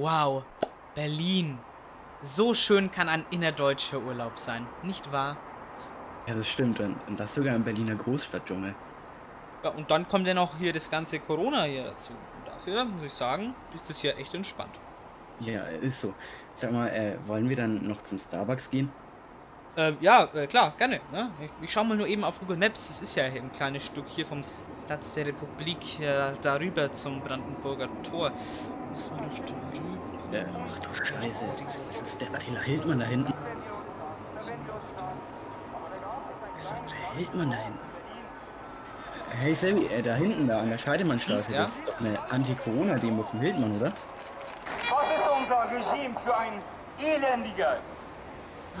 Wow, Berlin. So schön kann ein innerdeutscher Urlaub sein, nicht wahr? Ja, das stimmt. Und, und das sogar im Berliner Großstadtdschungel. Ja, und dann kommt ja noch hier das ganze Corona hier dazu. Und dafür, muss ich sagen, ist das hier echt entspannt. Ja, ist so. Sag mal, äh, wollen wir dann noch zum Starbucks gehen? Ähm, ja, äh, klar, gerne. Ne? Ich, ich schau mal nur eben auf Google Maps. Das ist ja ein kleines Stück hier vom Platz der Republik äh, darüber zum Brandenburger Tor. Müssen wir doch darüber. Äh, ach du Scheiße, das ist, das ist der Attila Hildmann da hinten. Was ist der Hildmann da hinten? Hey Sammy, äh, da hinten da an der Scheidemannstraße, Ja? das ist doch eine Anti-Corona-Demo von Hildmann, oder? Was ist unser Regime für ein elendiges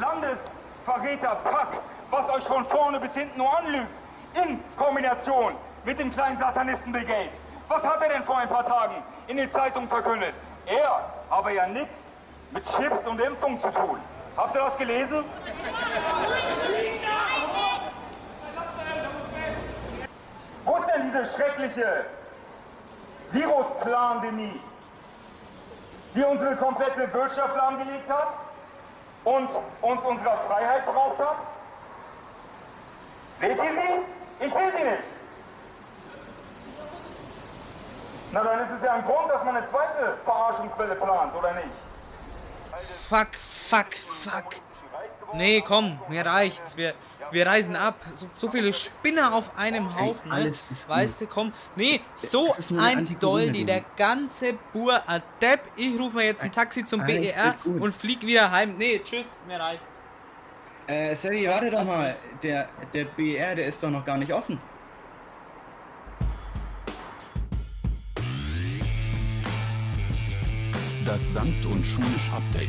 Landesverräterpack, was euch von vorne bis hinten nur anlügt, in Kombination mit dem kleinen Satanisten Bill Gates? Was hat er denn vor ein paar Tagen in den Zeitungen verkündet? Er habe ja nichts mit Chips und Impfung zu tun. Habt ihr das gelesen? Wo ist denn diese schreckliche Virusplandemie? die unsere komplette Wirtschaft lahmgelegt hat und uns unserer Freiheit beraubt hat? Seht ihr sie? Ich sehe sie nicht. Na, dann ist es ja ein Grund, dass man eine zweite Verarschungswelle plant, oder nicht? Fuck, fuck, fuck. Nee, komm, mir reicht's. Wir, wir reisen ab. So, so viele Spinner auf einem Haufen, ne? Weißt du, komm. Nee, so ein. Doldi, der ganze Bur Adepp. Ich rufe mir jetzt ein Taxi zum Alles BER und flieg wieder heim. Nee, tschüss, mir reicht's. Äh, Sammy, warte doch mal. Der, der BR, der ist doch noch gar nicht offen. Das sanft und schulisch Update.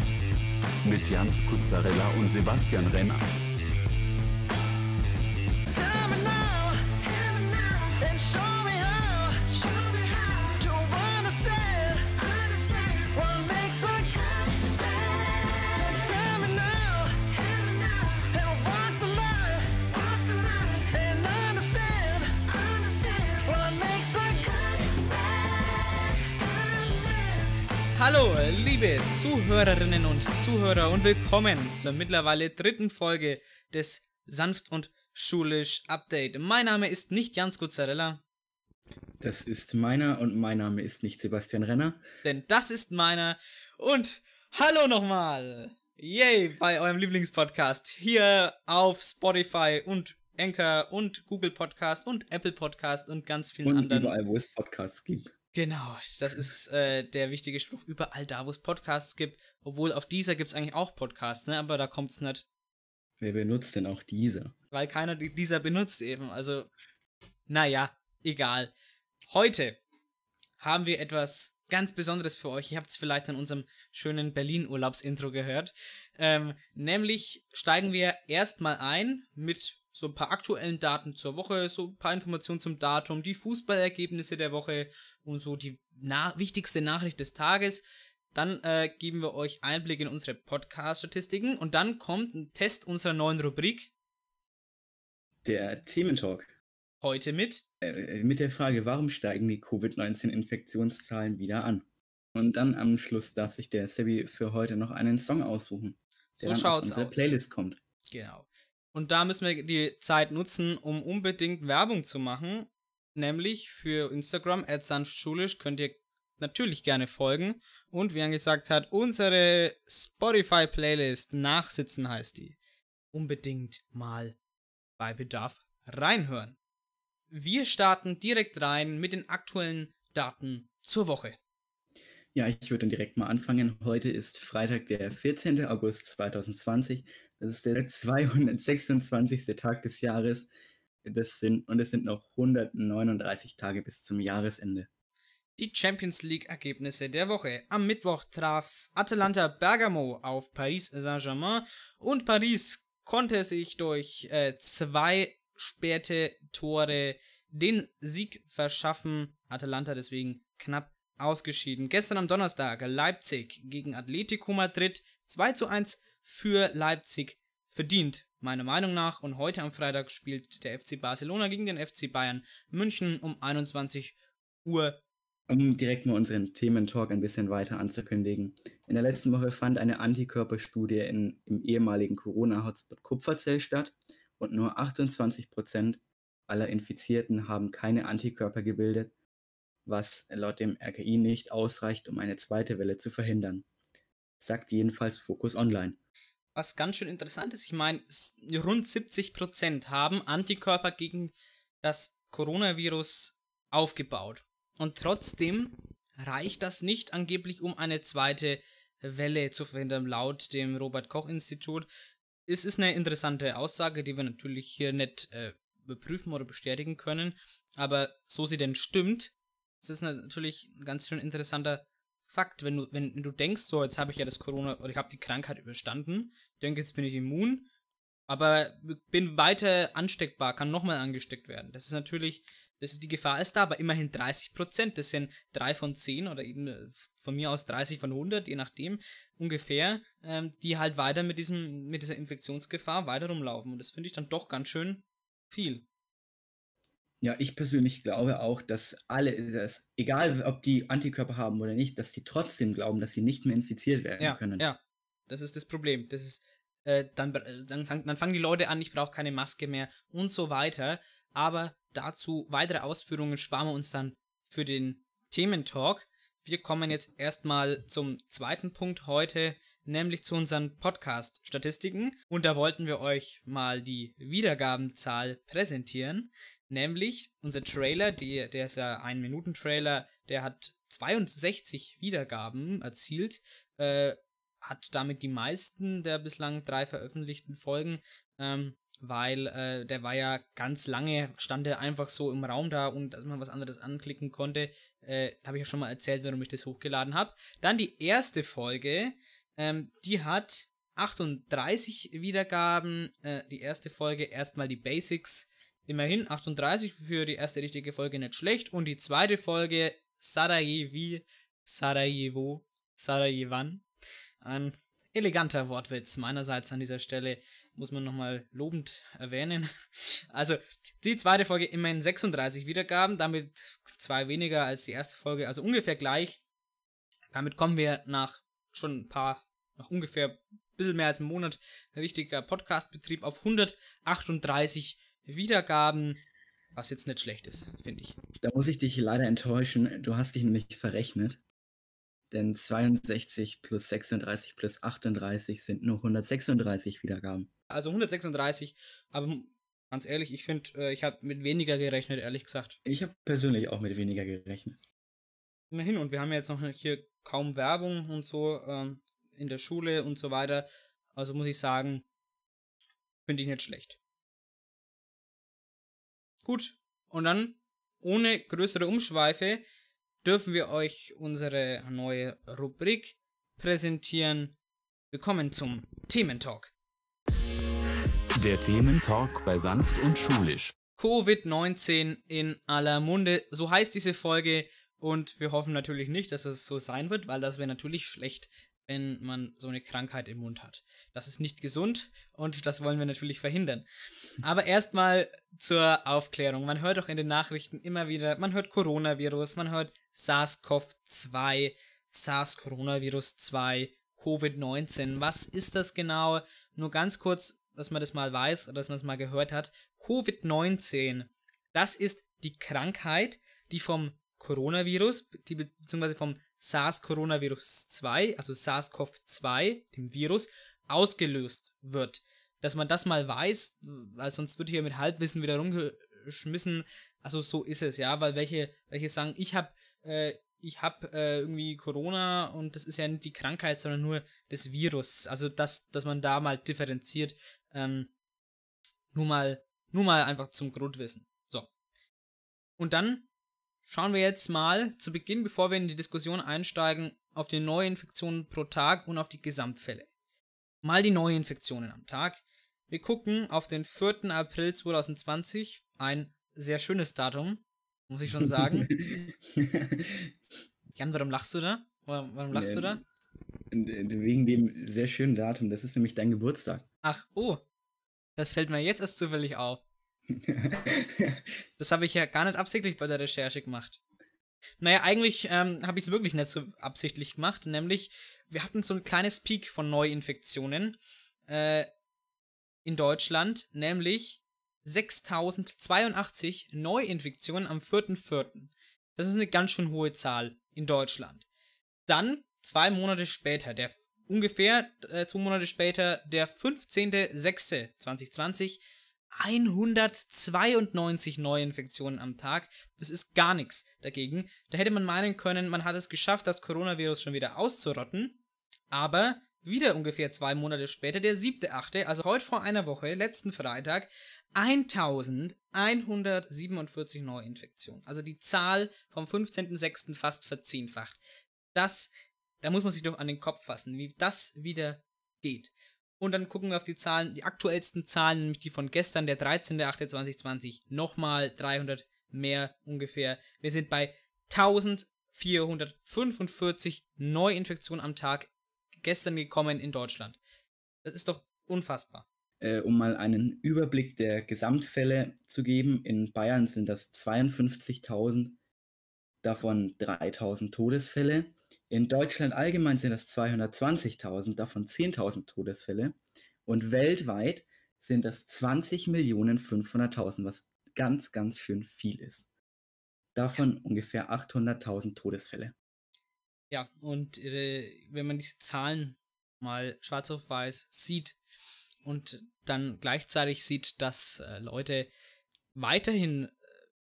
Mit Jans Kuzzarella und Sebastian Renner. Zuhörerinnen und Zuhörer und willkommen zur mittlerweile dritten Folge des Sanft und Schulisch Update. Mein Name ist nicht Jans Guzzarella, Das ist meiner und mein Name ist nicht Sebastian Renner. denn das ist meiner. Und hallo nochmal! Yay, bei eurem Lieblingspodcast hier auf Spotify und Anchor und Google Podcast und Apple Podcast und ganz vielen Und anderen. überall, wo es Podcasts gibt. Genau, das ist äh, der wichtige Spruch. Überall da, wo es Podcasts gibt. Obwohl auf dieser gibt es eigentlich auch Podcasts, ne? Aber da kommt's nicht. Wer benutzt denn auch diese? weil keiner die- dieser benutzt eben. Also, naja, egal. Heute haben wir etwas ganz Besonderes für euch. Ihr habt es vielleicht an unserem schönen Berlin-Urlaubsintro gehört. Ähm, nämlich steigen wir erstmal ein mit so ein paar aktuellen Daten zur Woche, so ein paar Informationen zum Datum, die Fußballergebnisse der Woche und so die na wichtigste Nachricht des Tages. Dann äh, geben wir euch Einblick in unsere Podcast-Statistiken und dann kommt ein Test unserer neuen Rubrik Der Thementalk. heute mit Äh, mit der Frage, warum steigen die Covid-19-Infektionszahlen wieder an? Und dann am Schluss darf sich der Sebi für heute noch einen Song aussuchen. So der dann schaut's aus. Playlist kommt. Genau. Und da müssen wir die Zeit nutzen, um unbedingt Werbung zu machen. Nämlich für Instagram, sanftschulisch, könnt ihr natürlich gerne folgen. Und wie er gesagt hat, unsere Spotify-Playlist Nachsitzen heißt die. Unbedingt mal bei Bedarf reinhören. Wir starten direkt rein mit den aktuellen Daten zur Woche. Ja, ich würde dann direkt mal anfangen. Heute ist Freitag, der 14. August 2020. Das ist der 226. Tag des Jahres. Das sind, und es sind noch 139 Tage bis zum Jahresende. Die Champions League-Ergebnisse der Woche. Am Mittwoch traf Atalanta Bergamo auf Paris Saint-Germain und Paris konnte sich durch äh, zwei späte Tore den Sieg verschaffen. Atalanta deswegen knapp ausgeschieden. Gestern am Donnerstag Leipzig gegen Atletico Madrid 2 zu 1 für Leipzig verdient, meiner Meinung nach. Und heute am Freitag spielt der FC Barcelona gegen den FC Bayern München um 21 Uhr Um direkt mal unseren Thementalk ein bisschen weiter anzukündigen. In der letzten Woche fand eine Antikörperstudie in, im ehemaligen Corona-Hotspot Kupferzell statt und nur 28% aller Infizierten haben keine Antikörper gebildet, was laut dem RKI nicht ausreicht, um eine zweite Welle zu verhindern. Sagt jedenfalls Focus Online. Was ganz schön interessant ist, ich meine, rund 70% haben Antikörper gegen das Coronavirus aufgebaut. Und trotzdem reicht das nicht angeblich, um eine zweite Welle zu verhindern, laut dem Robert Koch Institut. Es ist eine interessante Aussage, die wir natürlich hier nicht äh, überprüfen oder bestätigen können. Aber so sie denn stimmt, es ist natürlich ein ganz schön interessanter Fakt, wenn du, wenn du denkst, so, jetzt habe ich ja das Corona oder ich habe die Krankheit überstanden, denke, jetzt bin ich immun, aber bin weiter ansteckbar, kann nochmal angesteckt werden. Das ist natürlich, das ist, die Gefahr ist da, aber immerhin 30 Prozent, das sind drei von 10 oder eben äh, von mir aus 30 von 100, je nachdem, ungefähr, ähm, die halt weiter mit diesem, mit dieser Infektionsgefahr weiter rumlaufen. Und das finde ich dann doch ganz schön viel. Ja, ich persönlich glaube auch, dass alle, dass, egal ob die Antikörper haben oder nicht, dass sie trotzdem glauben, dass sie nicht mehr infiziert werden Ja, können. ja. Das ist das Problem. Das ist, äh, dann, äh, dann, dann fangen die Leute an, ich brauche keine Maske mehr und so weiter. Aber dazu weitere Ausführungen sparen wir uns dann für den Thementalk. Wir kommen jetzt erstmal zum zweiten Punkt heute, nämlich zu unseren Podcast-Statistiken. Und da wollten wir euch mal die Wiedergabenzahl präsentieren. Nämlich unser Trailer, die, der ist ja ein Minuten-Trailer, der hat 62 Wiedergaben erzielt, äh, hat damit die meisten der bislang drei veröffentlichten Folgen, ähm, weil äh, der war ja ganz lange, stand er einfach so im Raum da und dass man was anderes anklicken konnte, äh, habe ich ja schon mal erzählt, warum ich das hochgeladen habe. Dann die erste Folge, ähm, die hat 38 Wiedergaben, äh, die erste Folge erstmal die Basics, immerhin 38 für die erste richtige Folge nicht schlecht. Und die zweite Folge Sarajevi, Sarajevo, Sarajevan, ein eleganter Wortwitz meinerseits an dieser Stelle, muss man nochmal lobend erwähnen. Also, die zweite Folge immerhin 36 Wiedergaben, damit zwei weniger als die erste Folge, also ungefähr gleich. Damit kommen wir nach schon ein paar, nach ungefähr ein bisschen mehr als einem Monat richtiger Podcastbetrieb auf 138 Wiedergaben, was jetzt nicht schlecht ist, finde ich. Da muss ich dich leider enttäuschen. Du hast dich nämlich verrechnet. Denn 62 plus 36 plus 38 sind nur 136 Wiedergaben. Also 136, aber ganz ehrlich, ich finde, äh, ich habe mit weniger gerechnet, ehrlich gesagt. Ich habe persönlich auch mit weniger gerechnet. Immerhin, und wir haben ja jetzt noch hier kaum Werbung und so ähm, in der Schule und so weiter. Also muss ich sagen, finde ich nicht schlecht. Gut, und dann, ohne größere Umschweife, dürfen wir euch unsere neue Rubrik präsentieren. Willkommen zum Thementalk. Der Thementalk bei Sanft und Schulisch. Covid-19 in aller Munde. So heißt diese Folge und wir hoffen natürlich nicht, dass es so sein wird, weil das wäre natürlich schlecht, wenn man so eine Krankheit im Mund hat. Das ist nicht gesund und das wollen wir natürlich verhindern. Aber erstmal zur Aufklärung. Man hört doch in den Nachrichten immer wieder, man hört Coronavirus, man hört SARS-CoV-2, SARS-Coronavirus 2, Covid-19. Was ist das genau? Nur ganz kurz, dass man das mal weiß oder dass man es mal gehört hat. Covid-19, das ist die Krankheit, die vom Coronavirus, die beziehungsweise vom SARS-Coronavirus 2, also SARS-CoV-2, dem Virus, ausgelöst wird. Dass man das mal weiß, weil sonst wird hier mit Halbwissen wieder rumgeschmissen. Also so ist es, ja, weil welche, welche sagen, ich habe äh, ich habe äh, irgendwie Corona und das ist ja nicht die Krankheit, sondern nur das Virus. Also dass, dass man da mal differenziert. Ähm, nur mal, nur mal einfach zum Grundwissen. So. Und dann schauen wir jetzt mal zu Beginn, bevor wir in die Diskussion einsteigen, auf die Neuinfektionen pro Tag und auf die Gesamtfälle. Mal die Neuinfektionen am Tag. Wir gucken auf den 4. April 2020, ein sehr schönes Datum, muss ich schon sagen. Jan, warum lachst du da? Warum, lachst du da? Wegen dem sehr schönen Datum. Das ist nämlich dein Geburtstag. Ach, oh. Das fällt mir jetzt erst zufällig auf. Das habe ich ja gar nicht absichtlich bei der Recherche gemacht. Naja, eigentlich ähm, habe ich es wirklich nicht so absichtlich gemacht, nämlich wir hatten so ein kleines Peak von Neuinfektionen äh, in Deutschland, nämlich 6082 Neuinfektionen am 4.4. Das ist eine ganz schön hohe Zahl in Deutschland. Dann, zwei Monate später, der ungefähr äh, zwei Monate später, der 15.06.2020, 192 Neuinfektionen am Tag. Das ist gar nichts dagegen. Da hätte man meinen können, man hat es geschafft, das Coronavirus schon wieder auszurotten. Aber wieder ungefähr zwei Monate später, der 7.8., also heute vor einer Woche, letzten Freitag, 1147 Neuinfektionen. Also die Zahl vom 15.06. fast verzehnfacht. Das, da muss man sich doch an den Kopf fassen, wie das wieder geht. Und dann gucken wir auf die Zahlen, die aktuellsten Zahlen, nämlich die von gestern, der 13.08.2020, nochmal 300 mehr ungefähr. Wir sind bei 1445 Neuinfektionen am Tag gestern gekommen in Deutschland. Das ist doch unfassbar. Äh, um mal einen Überblick der Gesamtfälle zu geben, in Bayern sind das 52.000, davon 3.000 Todesfälle. In Deutschland allgemein sind das 220.000, davon 10.000 Todesfälle. Und weltweit sind das 20.500.000, was ganz, ganz schön viel ist. Davon ungefähr 800.000 Todesfälle. Ja, und äh, wenn man diese Zahlen mal schwarz auf weiß sieht und dann gleichzeitig sieht, dass äh, Leute weiterhin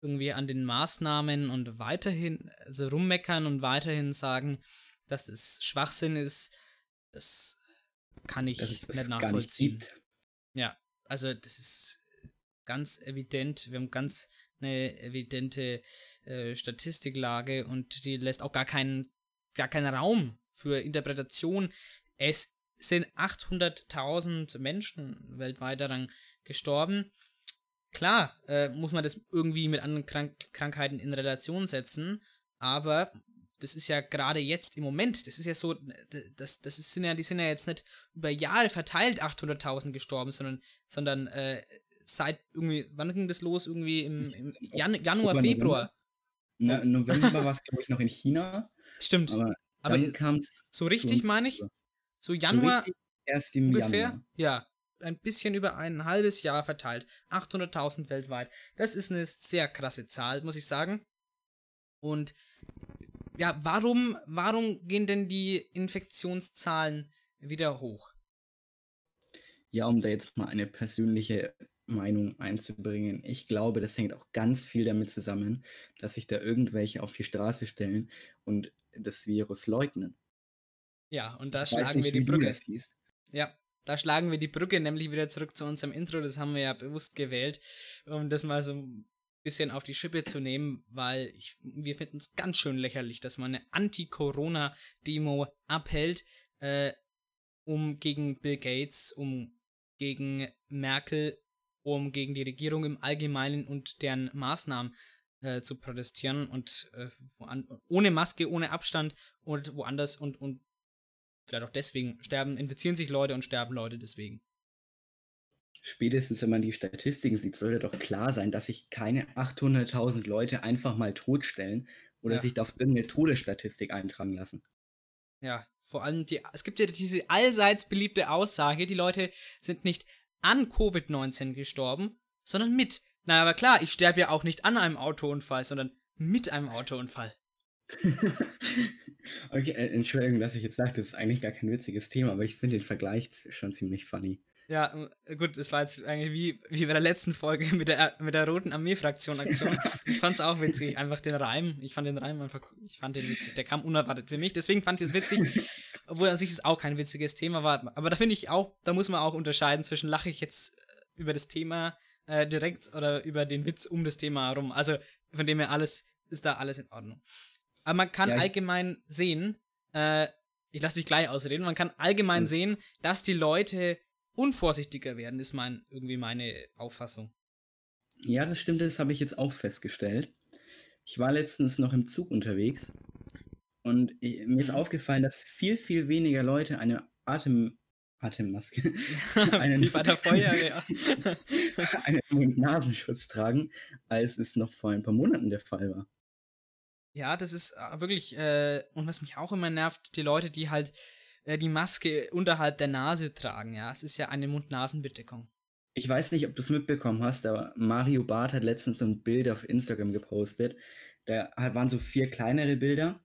irgendwie an den Maßnahmen und weiterhin also rummeckern und weiterhin sagen, dass es Schwachsinn ist, das kann ich das nicht nicht nachvollziehen. gibt. Ja, also das ist ganz evident. Wir haben ganz eine evidente äh, Statistiklage und die lässt auch gar keinen, gar keinen Raum für Interpretation. Es sind 800.000 Menschen weltweit daran gestorben. Klar, äh, muss man das irgendwie mit anderen Krank Krankheiten in Relation setzen, aber das ist ja gerade jetzt im Moment, das ist ja so, das, das ist, sind ja, die sind ja jetzt nicht über Jahre verteilt 800.000 gestorben, sondern, sondern äh, seit irgendwie, wann ging das los? Irgendwie im, im Jan Januar, Februar. Na, Im November war es, glaube ich, noch in China, Stimmt. aber Aber dann kam es so richtig meine ich, so Januar erst im ungefähr, Januar. ja, ein bisschen über ein halbes Jahr verteilt. 800.000 weltweit. Das ist eine sehr krasse Zahl, muss ich sagen. Und ja, warum, warum gehen denn die Infektionszahlen wieder hoch? Ja, um da jetzt mal eine persönliche Meinung einzubringen. Ich glaube, das hängt auch ganz viel damit zusammen, dass sich da irgendwelche auf die Straße stellen und das Virus leugnen. Ja, und da Ich schlagen wir nicht, die wie du Brücke. Ja, da schlagen wir die Brücke nämlich wieder zurück zu unserem Intro. Das haben wir ja bewusst gewählt, um das mal so ein bisschen auf die Schippe zu nehmen, weil ich, wir finden es ganz schön lächerlich, dass man eine Anti-Corona-Demo abhält, äh, um gegen Bill Gates, um gegen Merkel, um gegen die Regierung im Allgemeinen und deren Maßnahmen äh, zu protestieren und äh, ohne Maske, ohne Abstand und woanders und, und vielleicht auch deswegen sterben, infizieren sich Leute und sterben Leute deswegen. Spätestens, wenn man die Statistiken sieht, sollte doch klar sein, dass sich keine 800.000 Leute einfach mal totstellen oder Ja. sich da auf irgendeine Todesstatistik eintragen lassen. Ja, vor allem die, es gibt ja diese allseits beliebte Aussage, die Leute sind nicht an Covid-19 gestorben, sondern mit. Na, aber klar, ich sterbe ja auch nicht an einem Autounfall, sondern mit einem Autounfall. okay, äh, Entschuldigung, dass ich jetzt sage, das ist eigentlich gar kein witziges Thema, aber ich finde den Vergleich schon ziemlich funny. Ja, gut, das war jetzt eigentlich wie, wie bei der letzten Folge mit der, mit der Roten Armee-Fraktion-Aktion. ich fand's auch witzig, einfach den Reim. Ich fand den Reim einfach, ich fand den witzig. Der kam unerwartet für mich, deswegen fand ich es witzig, obwohl an sich es auch kein witziges Thema war. Aber da finde ich auch, da muss man auch unterscheiden zwischen lache ich jetzt äh, über das Thema äh, direkt oder über den Witz um das Thema herum. Also von dem her alles, ist da alles in Ordnung. Aber man kann Ja, allgemein sehen, äh, ich lasse dich gleich ausreden, man kann allgemein Gut. sehen, dass die Leute unvorsichtiger werden, ist mein, irgendwie meine Auffassung. Ja, das stimmt, das habe ich jetzt auch festgestellt. Ich war letztens noch im Zug unterwegs und ich, mir ist Mhm. aufgefallen, dass viel, viel weniger Leute eine Atem, Atemmaske, Einen- Wie bei der Feuerwehr. einen Mund-Nasenschutz tragen, als es noch vor ein paar Monaten der Fall war. Ja, das ist äh, wirklich, äh, und was mich auch immer nervt, die Leute, die halt äh, die Maske unterhalb der Nase tragen, ja. Es ist ja eine Mund-Nasen-Bedeckung. Ich weiß nicht, ob du es mitbekommen hast, aber Mario Barth hat letztens so ein Bild auf Instagram gepostet. Da waren so vier kleinere Bilder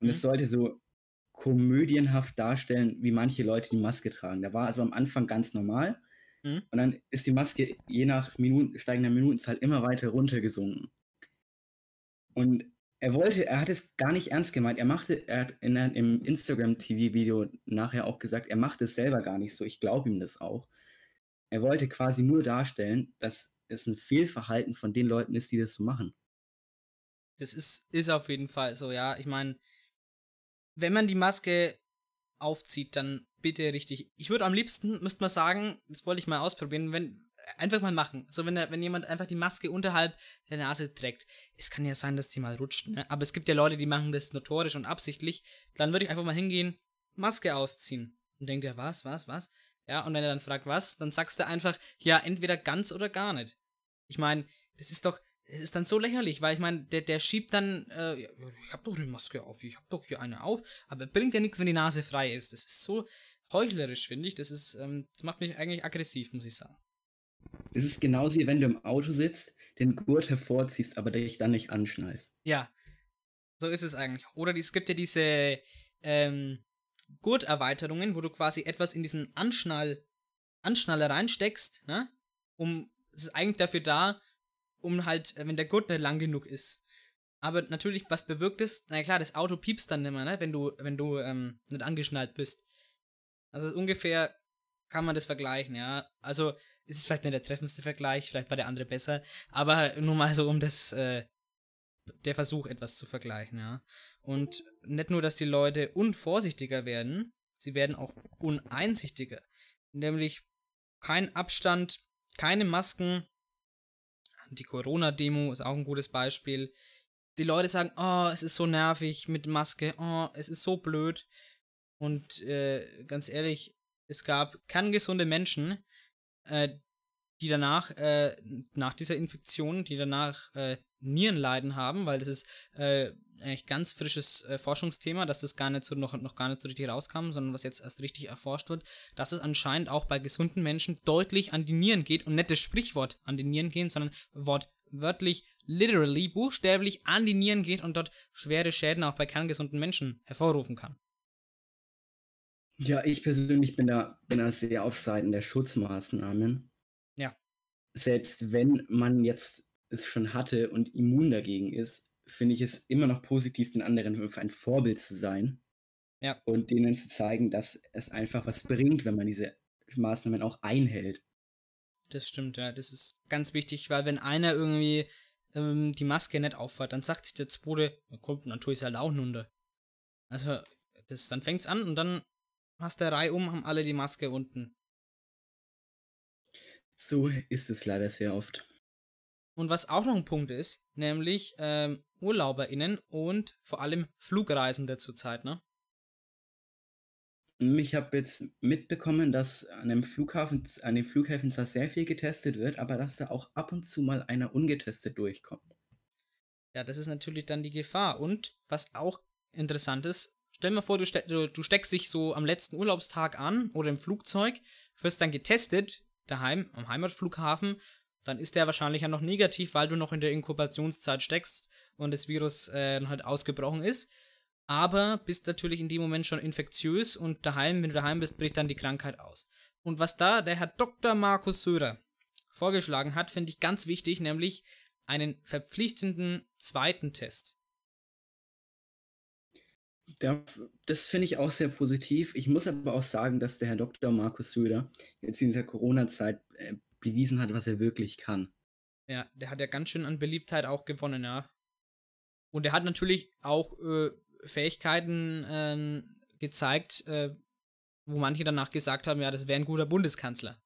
und Mhm. es sollte so komödienhaft darstellen, wie manche Leute die Maske tragen. Da war also am Anfang ganz normal Mhm. und dann ist die Maske je nach Minuten, steigender Minutenzahl immer weiter runtergesunken. Und er wollte, er hat es gar nicht ernst gemeint. Er machte, er hat in, einem- Instagram-TV-Video nachher auch gesagt, er macht es selber gar nicht so. Ich glaube ihm das auch. Er wollte quasi nur darstellen, dass es ein Fehlverhalten von den Leuten ist, die das so machen. Das ist, ist auf jeden Fall so, ja. Ich meine, wenn man die Maske aufzieht, dann bitte richtig. Ich würde am liebsten, müsste man sagen, das wollte ich mal ausprobieren, wenn, einfach mal machen. So, wenn, wenn jemand einfach die Maske unterhalb der Nase trägt. Es kann ja sein, dass die mal rutscht, ne? Aber es gibt ja Leute, die machen das notorisch und absichtlich. Dann würde ich einfach mal hingehen, Maske ausziehen. Und denkt er, was, was, was? Ja, und wenn er dann fragt, was, dann sagst du einfach, ja, entweder ganz oder gar nicht. Ich meine, das ist doch, es ist dann so lächerlich, weil ich meine, der, der schiebt dann, äh, ich hab doch die Maske auf, ich hab doch hier eine auf, aber bringt ja nichts, wenn die Nase frei ist. Das ist so heuchlerisch, finde ich. Das ist, ähm, das macht mich eigentlich aggressiv, muss ich sagen. Es ist genauso wie wenn du im Auto sitzt, den Gurt hervorziehst, aber dich dann nicht anschnallst. Ja, so ist es eigentlich. Oder es gibt ja diese ähm, Gurterweiterungen, wo du quasi etwas in diesen Anschnall, Anschnaller reinsteckst, ne? Um, es ist eigentlich dafür da, um halt, äh, wenn der Gurt nicht lang genug ist. Aber natürlich, was bewirkt es? Na klar, das Auto piepst dann nimmer, ne? Wenn du, wenn du ähm, nicht angeschnallt bist. Also ungefähr kann man das vergleichen, ja. Also ist vielleicht nicht der treffendste Vergleich, vielleicht war der andere besser, aber nur mal so um das, äh, der Versuch, etwas zu vergleichen, ja. Und nicht nur, dass die Leute unvorsichtiger werden, sie werden auch uneinsichtiger. Nämlich kein Abstand, keine Masken. Die Corona-Demo ist auch ein gutes Beispiel. Die Leute sagen, oh, es ist so nervig mit Maske, oh, es ist so blöd. Und äh, ganz ehrlich, es gab kerngesunde Menschen, äh, die danach, äh, nach dieser Infektion, die danach äh, Nierenleiden haben, weil das ist äh, eigentlich ganz frisches äh, Forschungsthema, dass das gar nicht so noch, noch gar nicht so richtig rauskam, sondern was jetzt erst richtig erforscht wird, dass es anscheinend auch bei gesunden Menschen deutlich an die Nieren geht und nicht das Sprichwort an die Nieren gehen, sondern wortwörtlich, literally, buchstäblich an die Nieren geht und dort schwere Schäden auch bei kerngesunden Menschen hervorrufen kann. Ja, ich persönlich bin da, bin da sehr auf Seiten der Schutzmaßnahmen. Ja. Selbst wenn man jetzt es schon hatte und immun dagegen ist, finde ich es immer noch positiv, den anderen für ein Vorbild zu sein. Ja. Und denen zu zeigen, dass es einfach was bringt, wenn man diese Maßnahmen auch einhält. Das stimmt, ja. Das ist ganz wichtig, weil wenn einer irgendwie ähm, die Maske nicht aufhat, dann sagt sich der Zweite, ja, komm, dann tue ich es halt auch runter. Also, das, dann fängt's an und dann hast der Reihe um, haben alle die Maske unten. So ist es leider sehr oft. Und was auch noch ein Punkt ist, nämlich ähm, UrlauberInnen und vor allem Flugreisende zurzeit, ne? Ich habe jetzt mitbekommen, dass an dem Flughafen, an den Flughäfen zwar sehr viel getestet wird, aber dass da auch ab und zu mal einer ungetestet durchkommt. Ja, das ist natürlich dann die Gefahr. Und was auch interessant ist, stell mal vor, du, ste du steckst dich so am letzten Urlaubstag an oder im Flugzeug, wirst dann getestet, daheim, am Heimatflughafen, dann ist der wahrscheinlich ja noch negativ, weil du noch in der Inkubationszeit steckst und das Virus äh, halt ausgebrochen ist. Aber bist natürlich in dem Moment schon infektiös und daheim, wenn du daheim bist, bricht dann die Krankheit aus. Und was da der Herr Dr. Markus Söder vorgeschlagen hat, finde ich ganz wichtig, nämlich einen verpflichtenden zweiten Test. Da, das finde ich auch sehr positiv. Ich muss aber auch sagen, dass der Herr Dr. Markus Söder jetzt in dieser Corona-Zeit äh, bewiesen hat, was er wirklich kann. Ja, der hat ja ganz schön an Beliebtheit auch gewonnen, ja. Und er hat natürlich auch äh, Fähigkeiten ähm, gezeigt, äh, wo manche danach gesagt haben, ja, das wäre ein guter Bundeskanzler.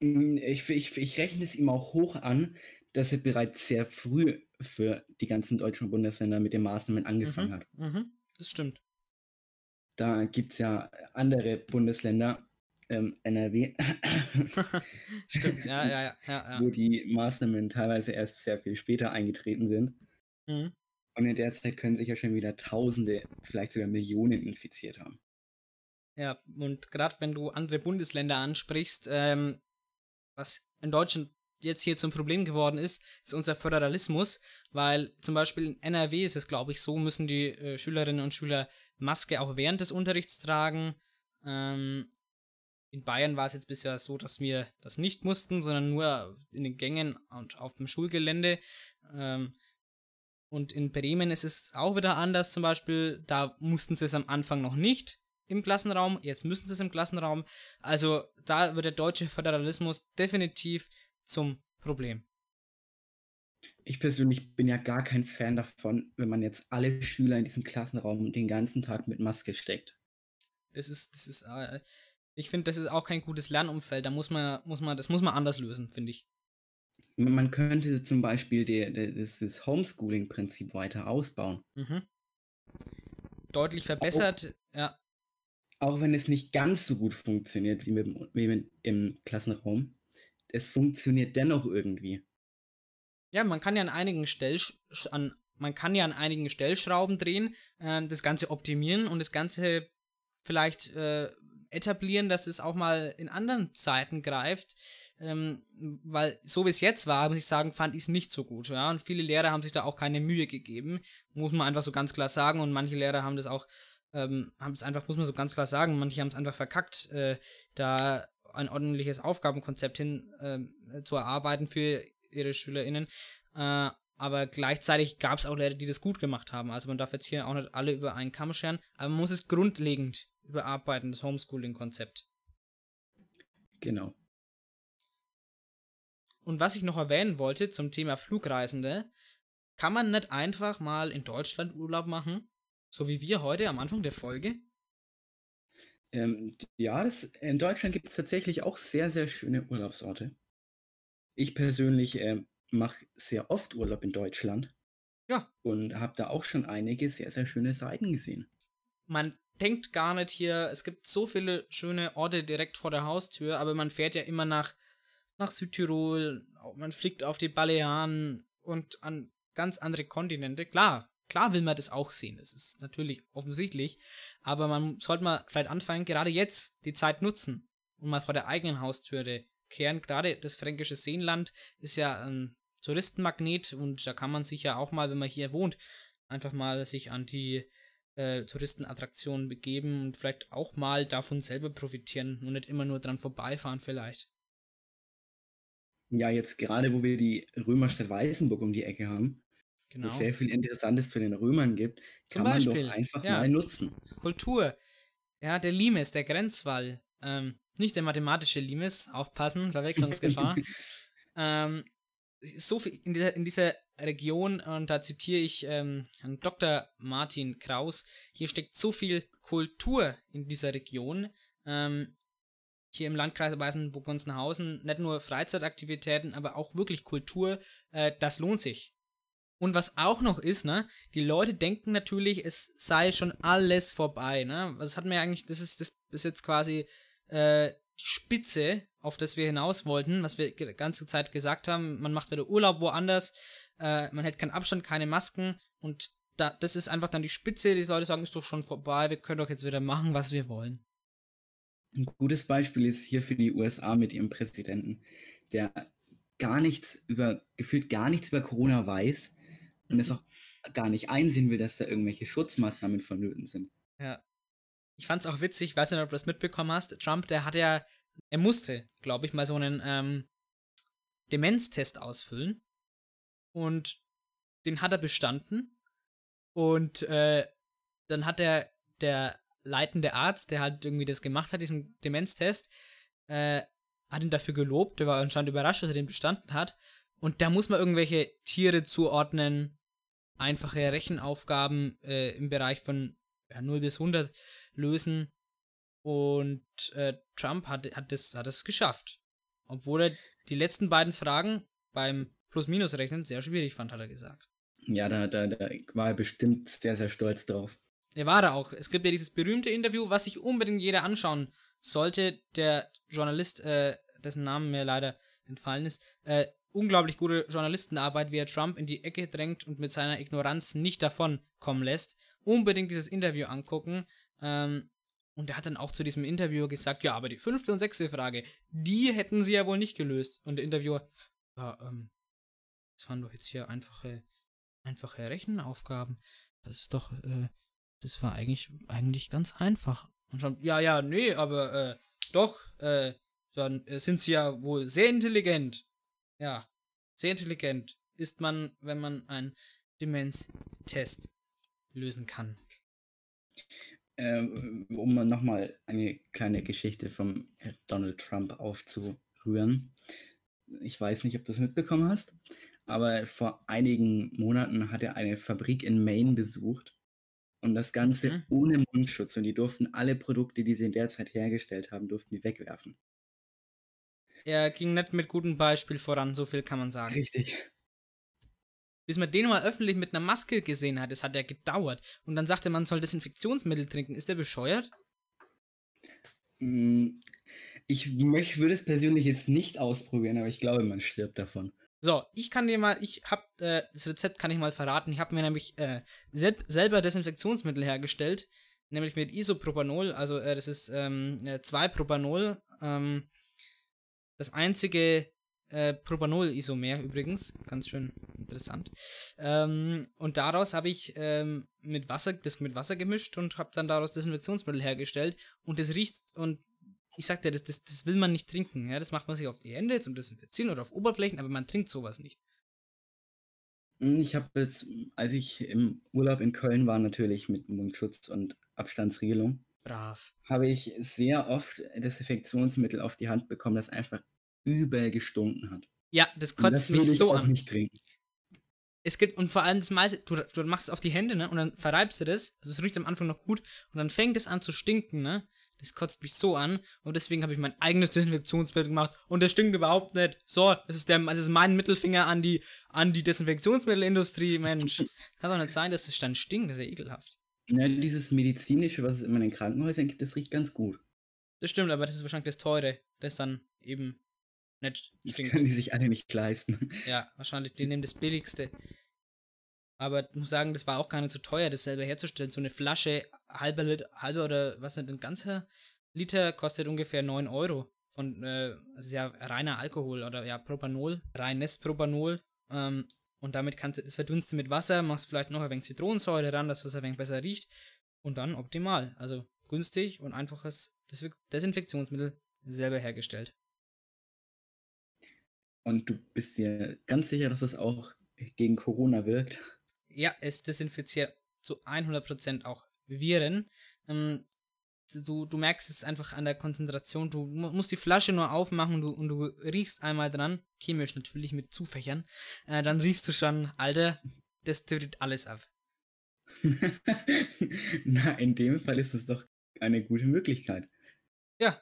Mm, Ich, ich, ich rechne es ihm auch hoch an, dass er bereits sehr früh für die ganzen deutschen Bundesländer mit den Maßnahmen angefangen hat. Mhm, das stimmt. Da gibt es ja andere Bundesländer, ähm, NRW, Stimmt, ja, ja, ja. ja. wo die Maßnahmen teilweise erst sehr viel später eingetreten sind. Mhm. Und in der Zeit können sich ja schon wieder Tausende, vielleicht sogar Millionen infiziert haben. Ja, und gerade wenn du andere Bundesländer ansprichst, ähm, was in Deutschland jetzt hier zum Problem geworden ist, ist unser Föderalismus, weil zum Beispiel in NRW ist es, glaube ich, so, müssen die äh, Schülerinnen und Schüler Maske auch während des Unterrichts tragen. Ähm, in Bayern war es jetzt bisher so, dass wir das nicht mussten, sondern nur in den Gängen und auf dem Schulgelände. Ähm, und in Bremen ist es auch wieder anders, zum Beispiel, da mussten sie es am Anfang noch nicht im Klassenraum, jetzt müssen sie es im Klassenraum. Also da wird der deutsche Föderalismus definitiv zum Problem. Ich persönlich bin ja gar kein Fan davon, wenn man jetzt alle Schüler in diesem Klassenraum den ganzen Tag mit Maske steckt. Das ist, das ist, äh, ich finde, das ist auch kein gutes Lernumfeld. Da muss man, muss man, das muss man anders lösen, finde ich. Man könnte zum Beispiel die, die, das, Homeschooling-Prinzip weiter ausbauen. Mhm. Deutlich verbessert, ja. Auch wenn es nicht ganz so gut funktioniert wie, mit, wie mit, im Klassenraum, es funktioniert dennoch irgendwie. Ja, man kann ja an einigen Stell an man kann ja an einigen Stellschrauben drehen, ähm, das Ganze optimieren und das Ganze vielleicht äh, etablieren, dass es auch mal in anderen Zeiten greift. Ähm, weil so wie es jetzt war, muss ich sagen, fand ich es nicht so gut. Ja? Und viele Lehrer haben sich da auch keine Mühe gegeben, muss man einfach so ganz klar sagen. Und manche Lehrer haben das auch, ähm, haben es einfach, muss man so ganz klar sagen, manche haben es einfach verkackt, äh, da ein ordentliches Aufgabenkonzept hin ähm, zu erarbeiten für ihre SchülerInnen. Äh, aber gleichzeitig gab es auch Lehrer, die das gut gemacht haben. Also man darf jetzt hier auch nicht alle über einen Kamm scheren, aber man muss es grundlegend überarbeiten, das Homeschooling-Konzept. Genau. Und was ich noch erwähnen wollte zum Thema Flugreisende, kann man nicht einfach mal in Deutschland Urlaub machen? So wie wir heute am Anfang der Folge? Ähm, ja, das, in Deutschland gibt es tatsächlich auch sehr, sehr schöne Urlaubsorte. Ich persönlich ähm, mache sehr oft Urlaub in Deutschland Ja, und habe da auch schon einige sehr, sehr schöne Seiten gesehen. man denkt gar nicht hier, es gibt so viele schöne Orte direkt vor der Haustür, aber man fährt ja immer nach, nach Südtirol, man fliegt auf die Balearen und an ganz andere Kontinente. Klar, klar will man das auch sehen, das ist natürlich offensichtlich, aber man sollte mal vielleicht anfangen, gerade jetzt die Zeit nutzen und mal vor der eigenen Haustüre kehren. Gerade das fränkische Seenland ist ja ein Touristenmagnet und da kann man sich ja auch mal, wenn man hier wohnt, einfach mal sich an die äh, Touristenattraktionen begeben und vielleicht auch mal davon selber profitieren und nicht immer nur dran vorbeifahren vielleicht. Ja, jetzt gerade, wo wir die Römerstadt Weißenburg um die Ecke haben, Genau. wo sehr viel Interessantes zu den Römern gibt, Zum kann man Beispiel, doch einfach ja. mal nutzen. Kultur. Ja, der Limes, der Grenzwall. Ähm, nicht der mathematische Limes, aufpassen, Verwechslungsgefahr. ähm, so viel in dieser, in dieser Region, und da zitiere ich ähm, Herrn Dr. Martin Kraus, hier steckt so viel Kultur in dieser Region. Ähm, hier im Landkreis Weißenburg-Gunzenhausen nicht nur Freizeitaktivitäten, aber auch wirklich Kultur, äh, das lohnt sich. Und was auch noch ist, ne, die Leute denken natürlich, es sei schon alles vorbei, ne? Das hat mir eigentlich, das ist, das ist jetzt quasi äh, die Spitze, auf das wir hinaus wollten, was wir die ganze Zeit gesagt haben. Man macht wieder Urlaub woanders, äh, man hält keinen Abstand, keine Masken und da, das ist einfach dann die Spitze. Die Leute sagen, ist doch schon vorbei, wir können doch jetzt wieder machen, was wir wollen. Ein gutes Beispiel ist hier für die USA mit ihrem Präsidenten, der gar nichts über, gefühlt gar nichts über Corona weiß und es auch gar nicht einsehen will, dass da irgendwelche Schutzmaßnahmen vonnöten sind. Ja. Ich fand's auch witzig, ich weiß nicht, ob du das mitbekommen hast. Trump, der hat ja, er musste, glaube ich, mal so einen ähm, Demenztest ausfüllen. Und den hat er bestanden. Und äh, dann hat er, der leitende Arzt, der halt irgendwie das gemacht hat, diesen Demenztest, äh, hat ihn dafür gelobt. Der war anscheinend überrascht, dass er den bestanden hat. Und da muss man irgendwelche Tiere zuordnen, einfache Rechenaufgaben äh, im Bereich von ja, 0 bis 100 lösen. Und äh, Trump hat, hat, das, hat das geschafft. Obwohl er die letzten beiden Fragen beim Plus-Minus-Rechnen sehr schwierig fand, hat er gesagt. Ja, da, da, da war er bestimmt sehr, sehr stolz drauf. Der war er auch. Es gibt ja dieses berühmte Interview, was sich unbedingt jeder anschauen sollte. Der Journalist, äh, dessen Namen mir leider entfallen ist, äh, unglaublich gute Journalistenarbeit, wie er Trump in die Ecke drängt und mit seiner Ignoranz nicht davon kommen lässt. Unbedingt dieses Interview angucken. Ähm, und er hat dann auch zu diesem Interviewer gesagt, ja, aber die fünfte und sechste Frage, die hätten sie ja wohl nicht gelöst. Und der Interviewer, ja, ähm, das waren doch jetzt hier einfache, einfache Rechenaufgaben. Das ist doch, äh, das war eigentlich, eigentlich ganz einfach. Und schon, ja, ja, nee, aber, äh, doch, äh, dann äh, sind sie ja wohl sehr intelligent. Ja, sehr intelligent ist man, wenn man einen Demenztest lösen kann. Ähm, um nochmal eine kleine Geschichte vom Donald Trump aufzurühren. Ich weiß nicht, ob du es mitbekommen hast, aber vor einigen Monaten hat er eine Fabrik in Maine besucht und das Ganze Mhm. ohne Mundschutz und die durften alle Produkte, die sie in der Zeit hergestellt haben, durften die wegwerfen. Er ging nicht mit gutem Beispiel voran, so viel kann man sagen. Richtig. Bis man den mal öffentlich mit einer Maske gesehen hat, das hat ja gedauert. Und dann sagte man soll Desinfektionsmittel trinken. Ist der bescheuert? Mm, Ich möch, würde es persönlich jetzt nicht ausprobieren, aber ich glaube, man stirbt davon. So, ich kann dir mal, ich hab, äh, das Rezept kann ich mal verraten. Ich habe mir nämlich äh, sel selber Desinfektionsmittel hergestellt, nämlich mit Isopropanol, also äh, das ist ähm, äh, 2-Propanol, ähm, das einzige äh, Propanol-Isomer übrigens, ganz schön interessant. Ähm, und daraus habe ich ähm, mit Wasser, das mit Wasser gemischt und habe dann daraus Desinfektionsmittel hergestellt und das riecht und ich sagte, das, das, das will man nicht trinken. Ja, das macht man sich auf die Hände zum Desinfizieren oder auf Oberflächen, aber man trinkt sowas nicht. Mm, Ich habe jetzt, als ich im Urlaub in Köln war, natürlich mit Mundschutz und Abstandsregelung, Brav. habe ich sehr oft Desinfektionsmittel auf die Hand bekommen, das einfach übel gestunken hat. Ja, das kotzt das mich so auch an. nicht trinken. Es gibt, und vor allem das meiste, du, du machst es auf die Hände, ne? Und dann verreibst du das. Also es riecht am Anfang noch gut. Und dann fängt es an zu stinken, ne? Das kotzt mich so an. Und deswegen habe ich mein eigenes Desinfektionsmittel gemacht. Und das stinkt überhaupt nicht. So, das ist der, das ist mein Mittelfinger an die, an die Desinfektionsmittelindustrie, Mensch. Kann doch nicht sein, dass das dann stinkt. Das ist ja ekelhaft. Ja, dieses medizinische, was es immer in den Krankenhäusern gibt, das riecht ganz gut. Das stimmt, aber das ist wahrscheinlich das teure, das dann eben nicht Das stinkt. können die sich alle nicht leisten. Ja, wahrscheinlich, die nehmen das billigste. Aber ich muss sagen, das war auch gar nicht so teuer, das selber herzustellen. So eine Flasche, halber Liter, halber oder was nicht, ein ganzer Liter kostet ungefähr 9 Euro. Von, äh, das ist ja reiner Alkohol oder ja, Propanol, reines Propanol. Ähm, und damit kannst du das verdunsten mit Wasser, machst vielleicht noch ein wenig Zitronensäure ran, dass es ein wenig besser riecht. Und dann optimal. Also günstig und einfaches Des Desinfektionsmittel selber hergestellt. Und du bist dir ganz sicher, dass es auch gegen Corona wirkt. Ja, es desinfiziert zu 100% auch Viren. Ähm, du, du merkst es einfach an der Konzentration. Du mu- musst die Flasche nur aufmachen du, und du riechst einmal dran. Chemisch natürlich mit Zufächern. Äh, dann riechst du schon, Alter, das tötet alles ab. Na, in dem Fall ist es doch eine gute Möglichkeit. Ja.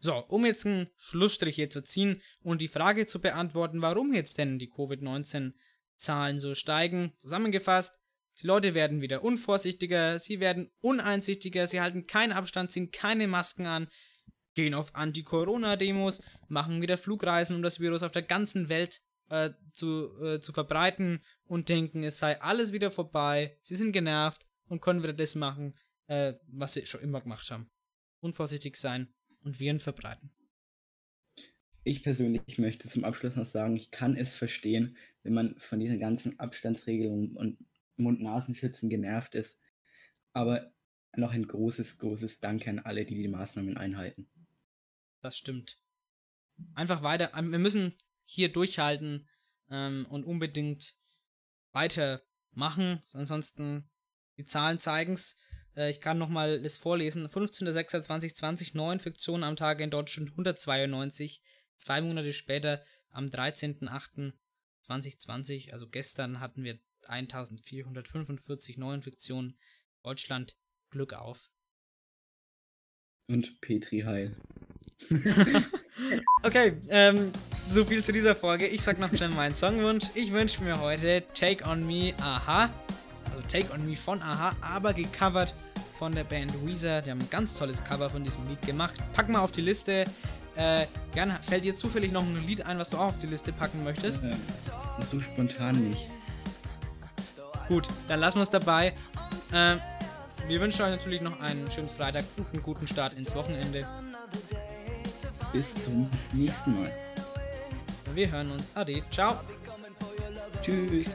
So, um jetzt einen Schlussstrich hier zu ziehen und die Frage zu beantworten, warum jetzt denn die Covid-19-Zahlen so steigen, zusammengefasst, die Leute werden wieder unvorsichtiger, sie werden uneinsichtiger, sie halten keinen Abstand, ziehen keine Masken an, gehen auf Anti-Corona-Demos, machen wieder Flugreisen, um das Virus auf der ganzen Welt äh, zu, äh, zu verbreiten und denken, es sei alles wieder vorbei, sie sind genervt und können wieder das machen, äh, was sie schon immer gemacht haben. Unvorsichtig sein und Viren verbreiten. Ich persönlich möchte zum Abschluss noch sagen, ich kann es verstehen, wenn man von diesen ganzen Abstandsregelungen und Mund-Nasenschützen genervt ist. Aber noch ein großes, großes Danke an alle, die die Maßnahmen einhalten. Das stimmt. Einfach weiter. ähm, Wir müssen hier durchhalten ähm, und unbedingt weitermachen. Ansonsten, die Zahlen zeigen's. Äh, ich kann nochmal das vorlesen. 15.06.2020, Neuinfektionen am Tag in Deutschland 192. Zwei Monate später, am 13.08.2020, also gestern, hatten wir 1445 Neuinfektionen. Deutschland, Glück auf. Und Petri Heil. Okay, ähm, so viel zu dieser Folge. Ich sag noch schnell meinen Songwunsch. Ich wünsche mir heute Take On Me Aha. Also Take On Me von Aha, aber gecovert von der Band Weezer. Die haben ein ganz tolles Cover von diesem Lied gemacht. Pack mal auf die Liste. Äh, gerne, fällt dir zufällig noch ein Lied ein, was du auch auf die Liste packen möchtest? So spontan nicht. Gut, dann lassen wir es dabei. Ähm, wir wünschen euch natürlich noch einen schönen Freitag und einen guten Start ins Wochenende. Bis zum nächsten Mal. Wir hören uns. Ade. Ciao. Tschüss.